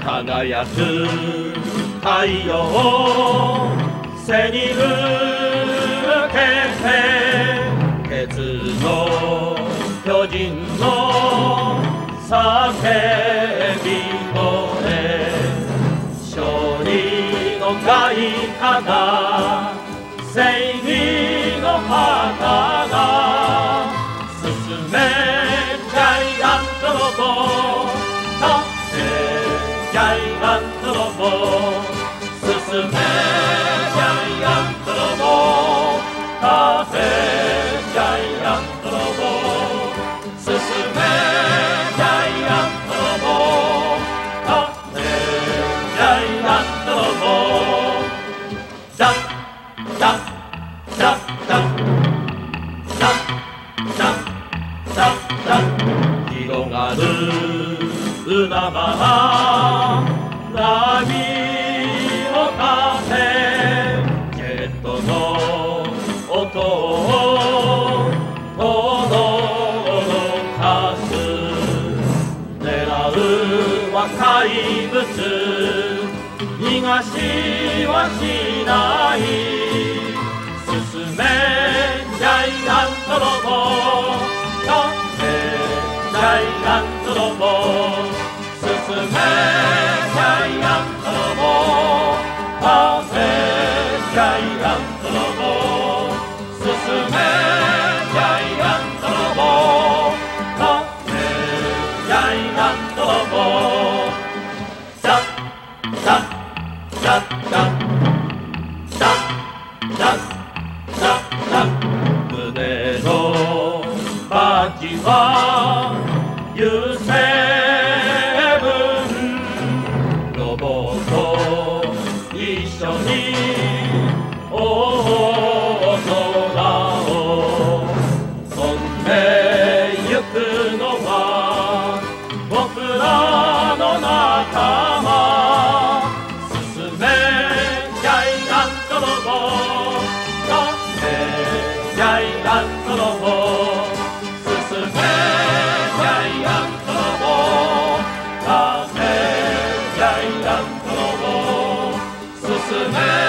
輝く太陽を背に向けて鉄の巨人の叫び声勝利の買い。方正義の旗アントの棒立てジャイアントの棒進めジャイアントの棒立てジャイアントの棒進めジャイアントの棒立てジャイアントの棒ダッダッダッダッダッダッダッダッ広がる海原波を立てジェットの音を届かす狙うは怪物逃がしはしない進めジャイアントロボジャイアントロボ進めジャイアントロボ立てジャイアントロボダッダッダッダッダッダッダッダッ胸のバッジはユーセブンロボット緒に大空を飛んでゆくのは僕らの仲間進めジャイアントロボ立てジャイアントロボ進めジャイアントロボ立て The man.